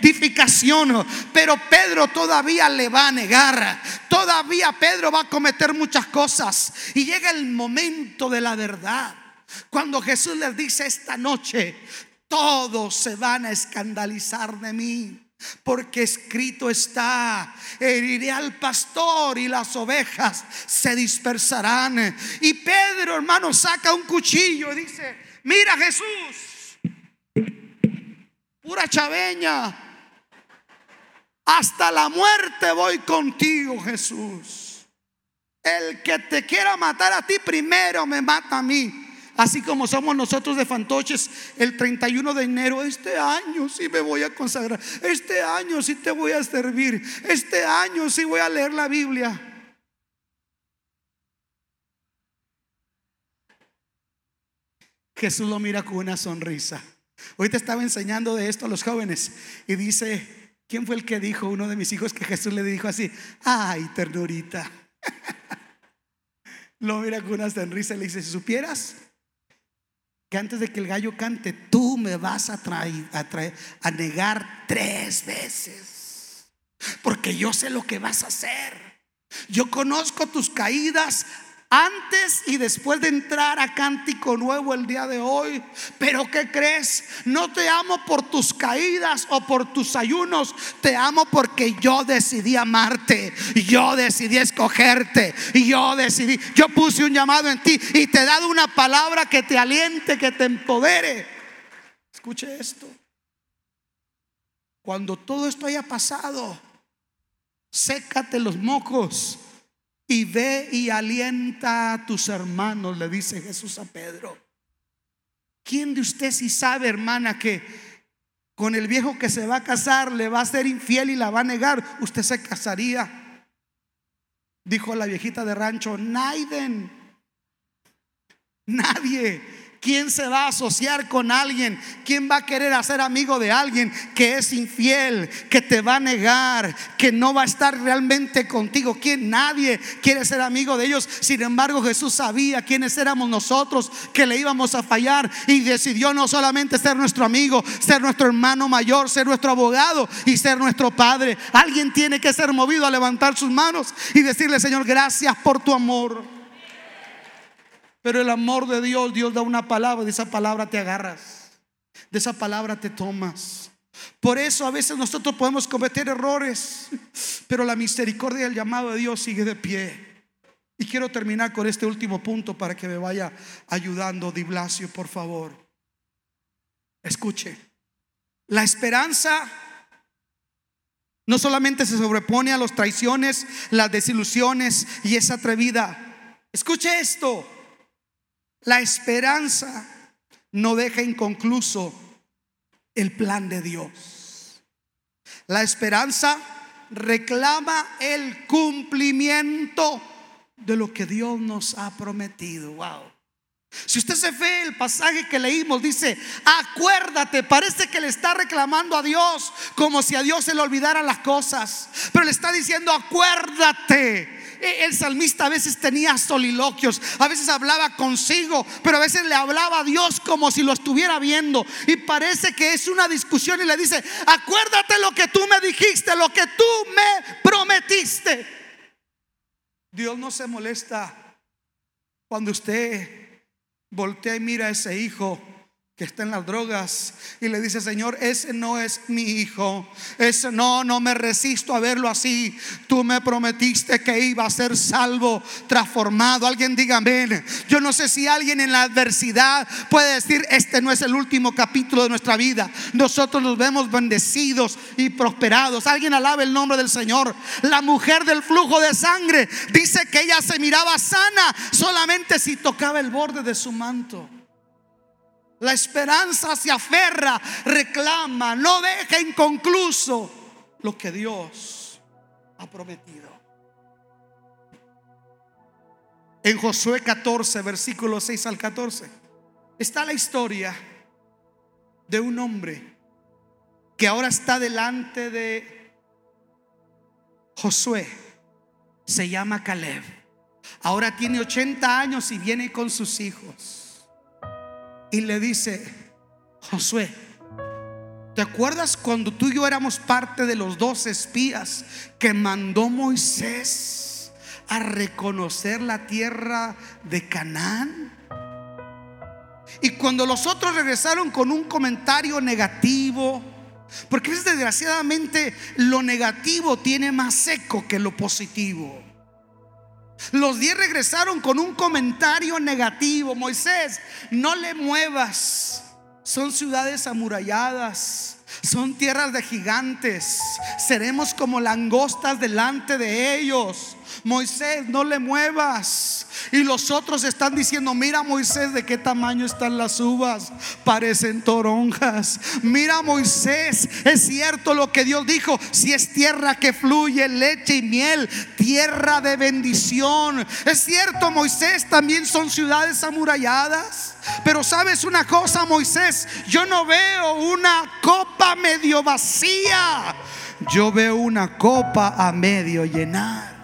edificación. Pero Pedro todavía le va a negar. Todavía Pedro va a cometer muchas cosas. Y llega el momento de la verdad. Cuando Jesús les dice esta noche, todos se van a escandalizar de mí. Porque escrito está, heriré al pastor y las ovejas se dispersarán. Y Pedro, hermano, saca un cuchillo y dice, mira Jesús, pura chaveña, hasta la muerte voy contigo Jesús. El que te quiera matar a ti primero me mata a mí. Así como somos nosotros de fantoches el 31 de enero, este año sí me voy a consagrar, este año sí te voy a servir, este año sí voy a leer la Biblia. Jesús lo mira con una sonrisa. Hoy te estaba enseñando de esto a los jóvenes y dice, ¿quién fue el que dijo, uno de mis hijos, que Jesús le dijo así, ay, ternurita? Lo mira con una sonrisa y le dice, si supieras que antes de que el gallo cante, tú me vas a, traer, a, traer, a negar tres veces. Porque yo sé lo que vas a hacer. Yo conozco tus caídas antes y después de entrar a Cántico Nuevo el día de hoy. Pero ¿qué crees? No te amo por tus caídas o por tus ayunos. Te amo porque yo decidí amarte. Yo decidí escogerte. Y yo decidí, yo puse un llamado en ti y te he dado una palabra que te aliente, que te empodere. Escuche esto. Cuando todo esto haya pasado, sécate los mocos y ve y alienta a tus hermanos, le dice Jesús a Pedro. ¿Quién de usted si sabe, hermana, que con el viejo que se va a casar le va a ser infiel y la va a negar? Usted se casaría. Dijo la viejita de rancho, Naiden. Nadie. ¿Quién se va a asociar con alguien? ¿Quién va a querer hacer amigo de alguien que es infiel, que te va a negar, que no va a estar realmente contigo? ¿Quién? Nadie quiere ser amigo de ellos. Sin embargo, Jesús sabía quiénes éramos nosotros, que le íbamos a fallar y decidió no solamente ser nuestro amigo, ser nuestro hermano mayor, ser nuestro abogado y ser nuestro padre. Alguien tiene que ser movido a levantar sus manos y decirle, Señor, gracias por tu amor. Pero el amor de Dios, Dios da una palabra, de esa palabra te agarras, de esa palabra te tomas. Por eso a veces nosotros podemos cometer errores, pero la misericordia y el llamado de Dios sigue de pie. Y quiero terminar con este último punto para que me vaya ayudando, Diblasio, por favor. Escuche, la esperanza no solamente se sobrepone a las traiciones, las desilusiones y esa atrevida. Escuche esto. La esperanza no deja inconcluso el plan de Dios. La esperanza reclama el cumplimiento de lo que Dios nos ha prometido. Wow. Si usted se ve el pasaje que leímos, dice, acuérdate, parece que le está reclamando a Dios como si a Dios se le olvidaran las cosas, pero le está diciendo, acuérdate eh, el salmista a veces tenía soliloquios, a veces hablaba consigo, pero a veces le hablaba a Dios como si lo estuviera viendo. Y parece que es una discusión y le dice, acuérdate lo que tú me dijiste, lo que tú me prometiste. Dios no se molesta cuando usted voltea y mira a ese hijo que está en las drogas y le dice, Señor, ese no es mi hijo, ese no, no me resisto a verlo así. Tú me prometiste que iba a ser salvo, transformado. Alguien diga amén. Yo no sé si alguien en la adversidad puede decir, este no es el último capítulo de nuestra vida. Nosotros nos vemos bendecidos y prosperados. Alguien alabe el nombre del Señor. La mujer del flujo de sangre dice que ella se miraba sana solamente si tocaba el borde de su manto. La esperanza se aferra, reclama, no deja inconcluso lo que Dios ha prometido. En Josué 14, versículo 6 al 14, está la historia de un hombre que ahora está delante de Josué. Se llama Caleb. Ahora tiene 80 años y viene con sus hijos y le dice, Josué, ¿te acuerdas cuando tú y yo éramos parte de los dos espías que mandó Moisés a reconocer la tierra de Canaán? Y cuando los otros regresaron con un comentario negativo, porque desgraciadamente lo negativo tiene más seco que lo positivo. Los diez regresaron con un comentario negativo. Moisés, no le muevas. Son ciudades amuralladas. Son tierras de gigantes. Seremos como langostas delante de ellos. Moisés, no le muevas. Y los otros están diciendo, mira Moisés, de qué tamaño están las uvas. Parecen toronjas. Mira Moisés, es cierto lo que Dios dijo. Si es tierra que fluye leche y miel, tierra de bendición. Es cierto Moisés, también son ciudades amuralladas. Pero sabes una cosa, Moisés, yo no veo una copa medio vacía. Yo veo una copa a medio llenar.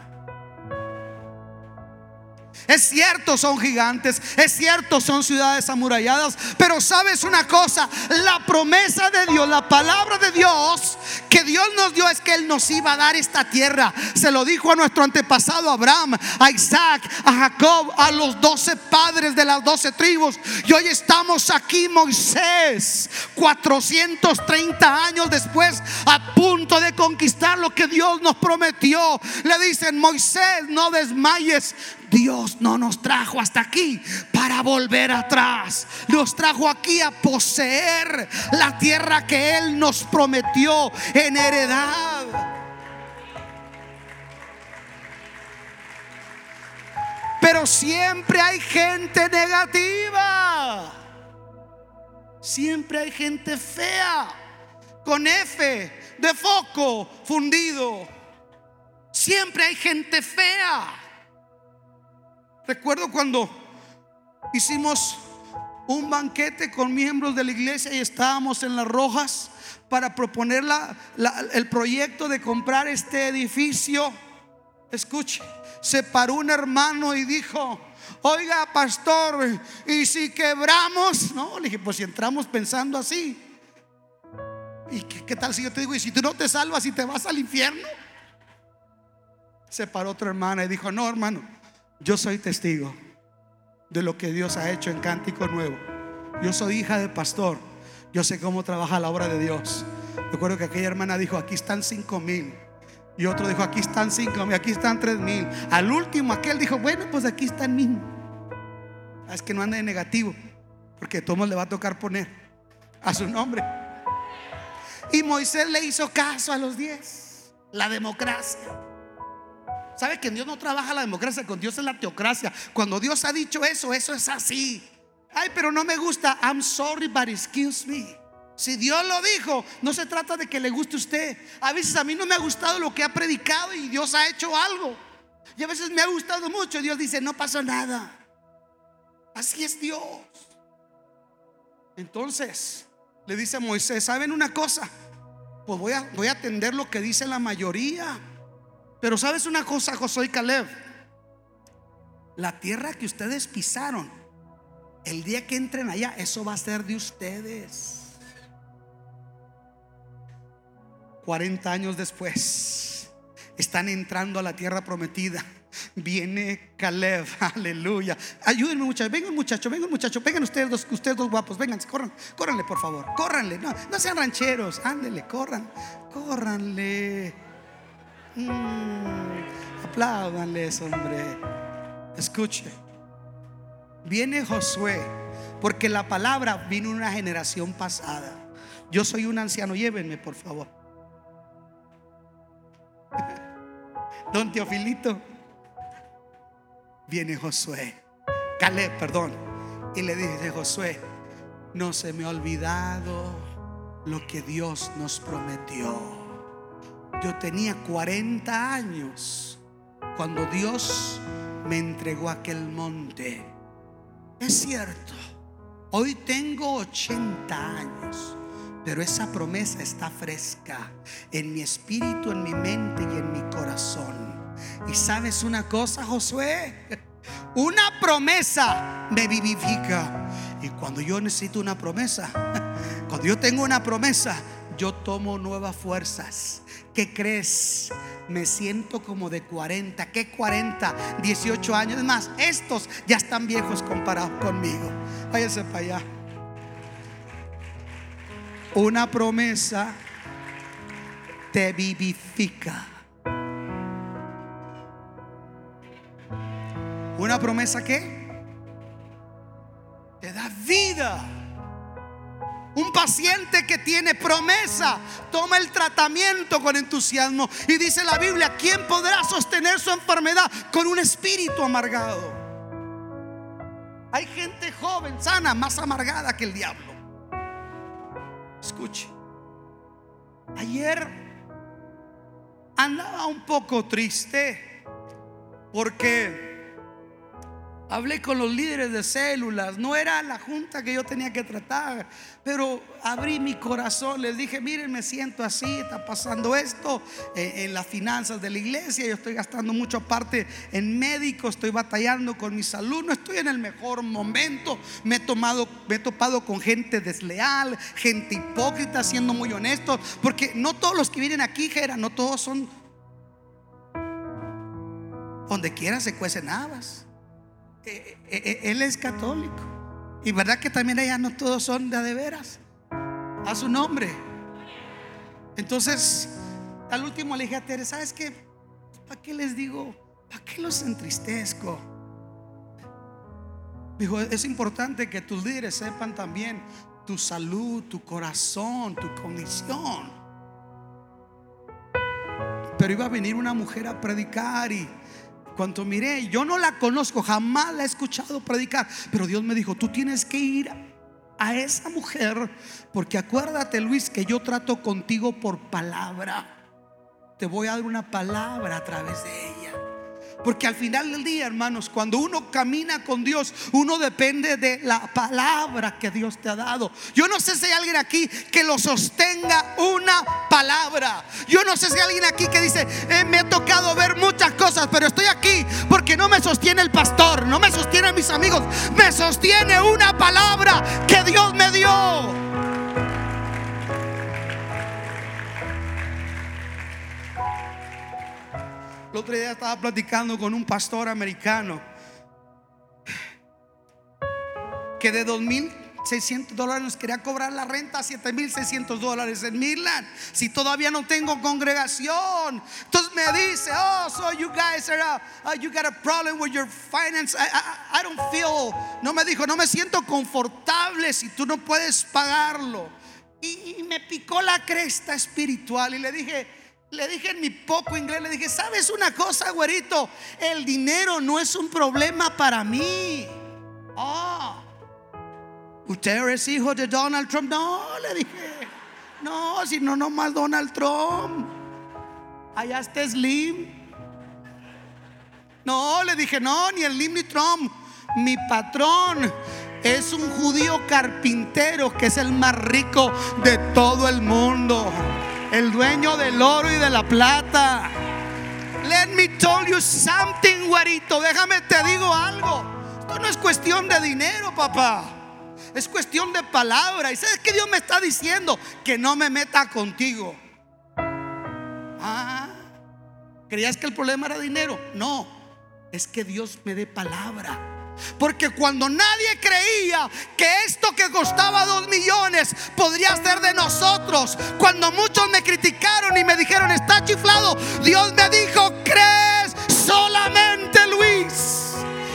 Es cierto, son gigantes. Es cierto, son ciudades amuralladas. Pero sabes una cosa, la promesa de Dios, la palabra de Dios que Dios nos dio es que Él nos iba a dar esta tierra. Se lo dijo a nuestro antepasado Abraham, a Isaac, a Jacob, a los doce padres de las doce tribus. Y hoy estamos aquí, Moisés, 430 años después, a punto de conquistar lo que Dios nos prometió. Le dicen, Moisés, no desmayes. Dios no nos trajo hasta aquí para volver atrás. Nos trajo aquí a poseer la tierra que Él nos prometió en heredad. Pero siempre hay gente negativa. Siempre hay gente fea. Con F de foco fundido. Siempre hay gente fea. Recuerdo cuando hicimos un banquete con miembros de la iglesia y estábamos en las rojas para proponer el proyecto de comprar este edificio. Escuche, se paró un hermano y dijo, oiga pastor, ¿y si quebramos? No, le dije, pues si entramos pensando así. ¿Y qué, qué tal si yo te digo, y si tú no te salvas y te vas al infierno? Se paró otra hermana y dijo, no hermano, yo soy testigo de lo que Dios ha hecho en Cántico Nuevo. Yo soy hija de pastor. Yo sé cómo trabaja la obra de Dios. Recuerdo que aquella hermana dijo, aquí están cinco mil. Y otro dijo, aquí están cinco mil, aquí están tres mil. Al último, aquel dijo, bueno, pues aquí están mil. Ah, es que no ande de negativo, porque todo le va a tocar poner a su nombre. Y Moisés le hizo caso a los diez. La democracia. ¿Sabe que Dios no trabaja la democracia? Con Dios es la teocracia. Cuando Dios ha dicho eso, eso es así. Ay, pero no me gusta. I'm sorry, but excuse me. Si Dios lo dijo, no se trata de que le guste a usted. A veces a mí no me ha gustado lo que ha predicado y Dios ha hecho algo. Y a veces me ha gustado mucho. Y Dios dice, no pasó nada. Así es Dios. Entonces, le dice a Moisés, ¿saben una cosa? Pues voy a, voy a atender lo que dice la mayoría. Pero sabes una cosa, Josué y Caleb, la tierra que ustedes pisaron, el día que entren allá, eso va a ser de ustedes. 40 años después, están entrando a la tierra prometida. Viene Caleb, aleluya. Ayúdenme muchachos, vengan muchachos, vengan muchachos, vengan ustedes dos, ustedes dos guapos, vengan, corran, córranle por favor, córranle, no, no sean rancheros, ándele, corran, córranle. Mm, hombre. Escuche, viene Josué, porque la palabra vino una generación pasada. Yo soy un anciano, llévenme por favor. Don Teofilito, viene Josué, Caleb, perdón, y le dice, Josué, no se me ha olvidado lo que Dios nos prometió. Yo tenía 40 años cuando Dios me entregó aquel monte. Es cierto, hoy tengo 80 años. Pero esa promesa está fresca en mi espíritu, en mi mente y en mi corazón. Y sabes una cosa, Josué, una promesa me vivifica. Y cuando yo necesito una promesa, cuando yo tengo una promesa, yo tomo nuevas fuerzas. ¿Qué crees? Me siento como de 40. ¿Qué 40? 18 años. Más, estos ya están viejos comparados conmigo. Váyanse para allá. Una promesa te vivifica. Una promesa que te da vida. Un paciente que tiene promesa toma el tratamiento con entusiasmo. Y dice la Biblia, ¿quién podrá sostener su enfermedad con un espíritu amargado? Hay gente joven, sana, más amargada que el diablo. Escuche. Ayer andaba un poco triste porque Hablé con los líderes de células. No era la junta que yo tenía que tratar. Pero abrí mi corazón. Les dije, miren, me siento así. Está pasando esto eh, en las finanzas de la iglesia. Yo estoy gastando mucho aparte en médico. Estoy batallando con mi salud. No estoy en el mejor momento. Me he, topado con gente desleal, gente hipócrita, siendo muy honestos. Porque no todos los que vienen aquí, Jera, no todos son... Donde quiera se cuecen habas. Eh, eh, él es católico. Y verdad que también allá no todos son de, de veras. A su nombre. Entonces, al último le dije a Teresa, ¿sabes qué? ¿Para qué les digo? ¿Para qué los entristezco? Dijo, es importante que tus líderes sepan también tu salud, tu corazón, tu condición. Pero iba a venir una mujer a predicar y cuando miré, yo no la conozco, jamás la he escuchado predicar, pero Dios me dijo, tú tienes que ir a esa mujer, porque acuérdate Luis que yo trato contigo por palabra. Te voy a dar una palabra a través de ella. Porque al final del día, hermanos, cuando uno camina con Dios, uno depende de la palabra que Dios te ha dado. Yo no sé si hay alguien aquí que lo sostenga una palabra. Yo no sé si hay alguien aquí que dice, eh, me ha tocado ver muchas cosas, pero estoy aquí porque no me sostiene el pastor, no me sostiene mis amigos, me sostiene una palabra que Dios me dio. El otro día estaba platicando con un pastor americano que de 2.600 dólares nos quería cobrar la renta a 7.600 dólares en Midland. Si todavía no tengo congregación. Entonces me dice, oh, so you guys are, uh, you got a problem with your finance. I, don't feel, no me dijo, no me siento confortable si tú no puedes pagarlo. y me picó la cresta espiritual y le dije, le dije en mi poco inglés, le dije, ¿sabes una cosa, güerito? El dinero no es un problema para mí. Oh, ¿usted es hijo de Donald Trump? No, le dije. No, si no, nomás Donald Trump. Allá está Slim. No, le dije, no, ni el Slim ni Trump. Mi patrón es un judío carpintero que es el más rico de todo el mundo el dueño del oro y de la plata. Let me tell you something, güerito. Déjame te digo algo. Esto no es cuestión de dinero, papá. Es cuestión de palabra. ¿Y sabes qué Dios me está diciendo? Que no me meta contigo. Ah, ¿creías que el problema era dinero? No, es que Dios me dé palabra. Porque cuando nadie creía que esto que costaba dos millones podría ser de nosotros, cuando muchos me criticaron y me dijeron, está chiflado, Dios me dijo, crees solamente Luis.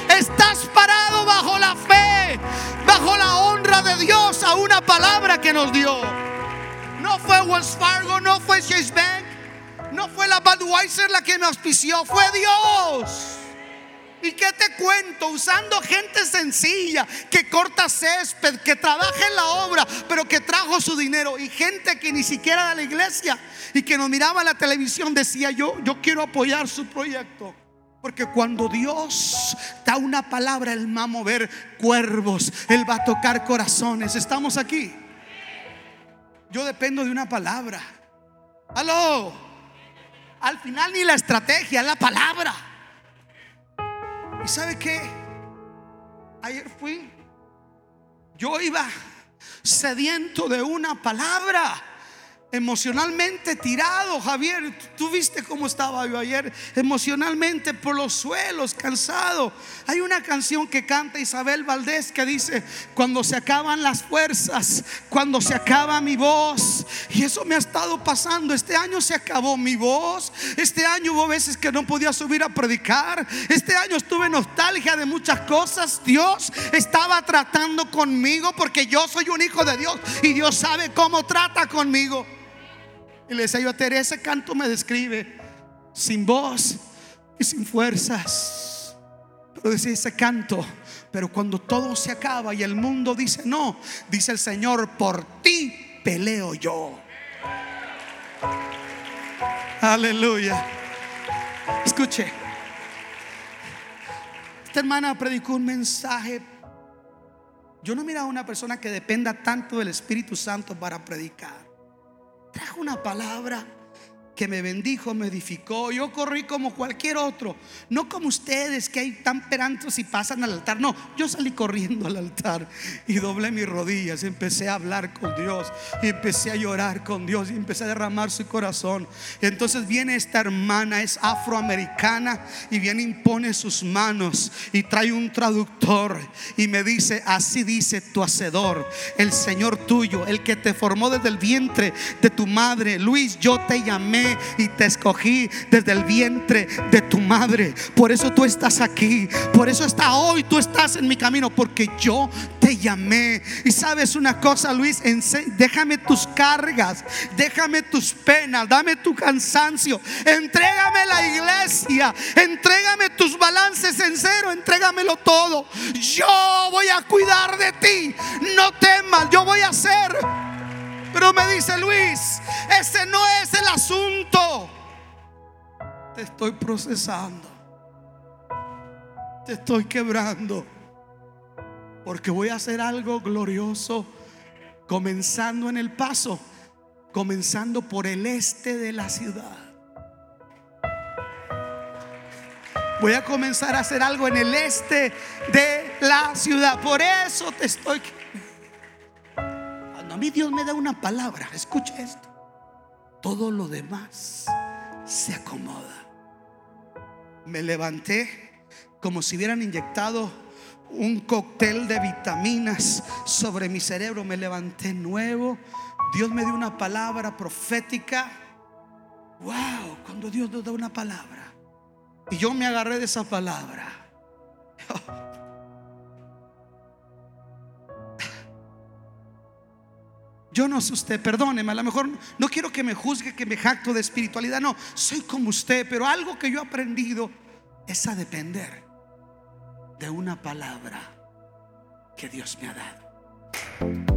Estás parado bajo la fe, bajo la honra de Dios a una palabra que nos dio. No fue Wells Fargo, no fue Chase Bank, no fue la Budweiser la que me auspició, fue Dios. ¿Y qué te cuento? Usando gente sencilla que corta césped, que trabaja en la obra, pero que trajo su dinero. Y gente que ni siquiera de la iglesia y que nos miraba la televisión decía yo, yo quiero apoyar su proyecto. Porque cuando Dios da una palabra, Él va a mover cuervos, Él va a tocar corazones. Estamos aquí. Yo dependo de una palabra. Aló. Al final ni la estrategia, la palabra. ¿Y sabe qué? Ayer fui, yo iba sediento de una palabra emocionalmente tirado, Javier. Tú viste cómo estaba yo ayer, emocionalmente por los suelos, cansado. Hay una canción que canta Isabel Valdés que dice, cuando se acaban las fuerzas, cuando se acaba mi voz. Y eso me ha estado pasando. Este año se acabó mi voz. Este año hubo veces que no podía subir a predicar. Este año estuve nostalgia de muchas cosas. Dios estaba tratando conmigo porque yo soy un hijo de Dios y Dios sabe cómo trata conmigo. Y le decía yo a Teresa, ese canto me describe sin voz y sin fuerzas. Pero decía ese canto, pero cuando todo se acaba y el mundo dice no, dice el Señor, por ti peleo yo. Aleluya. Escuche. Esta hermana predicó un mensaje. Yo no mira a una persona que dependa tanto del Espíritu Santo para predicar trajo una palabra que me bendijo, me edificó. Yo corrí como cualquier otro, no como ustedes que hay tan perantos y pasan al altar. No, yo salí corriendo al altar y doblé mis rodillas, empecé a hablar con Dios y empecé a llorar con Dios y empecé a derramar su corazón. Entonces viene esta hermana, es afroamericana y viene impone sus manos y trae un traductor y me dice, así dice tu hacedor, el Señor tuyo, el que te formó desde el vientre de tu madre. Luis, yo te llamé y te escogí desde el vientre de tu madre. Por eso tú estás aquí. Por eso está hoy tú estás en mi camino. Porque yo te llamé. Y sabes una cosa, Luis, déjame tus cargas, déjame tus penas, dame tu cansancio. Entrégame la iglesia, entrégame tus balances en cero, entrégamelo todo. Yo voy a cuidar de ti. No temas, yo voy a hacer pero me dice Luis, ese no es el asunto. Te estoy procesando. Te estoy quebrando. Porque voy a hacer algo glorioso comenzando en el paso, comenzando por el este de la ciudad. Voy a comenzar a hacer algo en el este de la ciudad. Por eso te estoy a mí Dios me da una palabra, escucha esto. Todo lo demás se acomoda. Me levanté como si hubieran inyectado un cóctel de vitaminas sobre mi cerebro. Me levanté nuevo. Dios me dio una palabra profética. Wow, cuando Dios nos da una palabra. Y yo me agarré de esa palabra. Yo no sé usted, perdóneme, a lo mejor no quiero que me juzgue, que me jacto de espiritualidad, no, soy como usted, pero algo que yo he aprendido es a depender de una palabra que Dios me ha dado.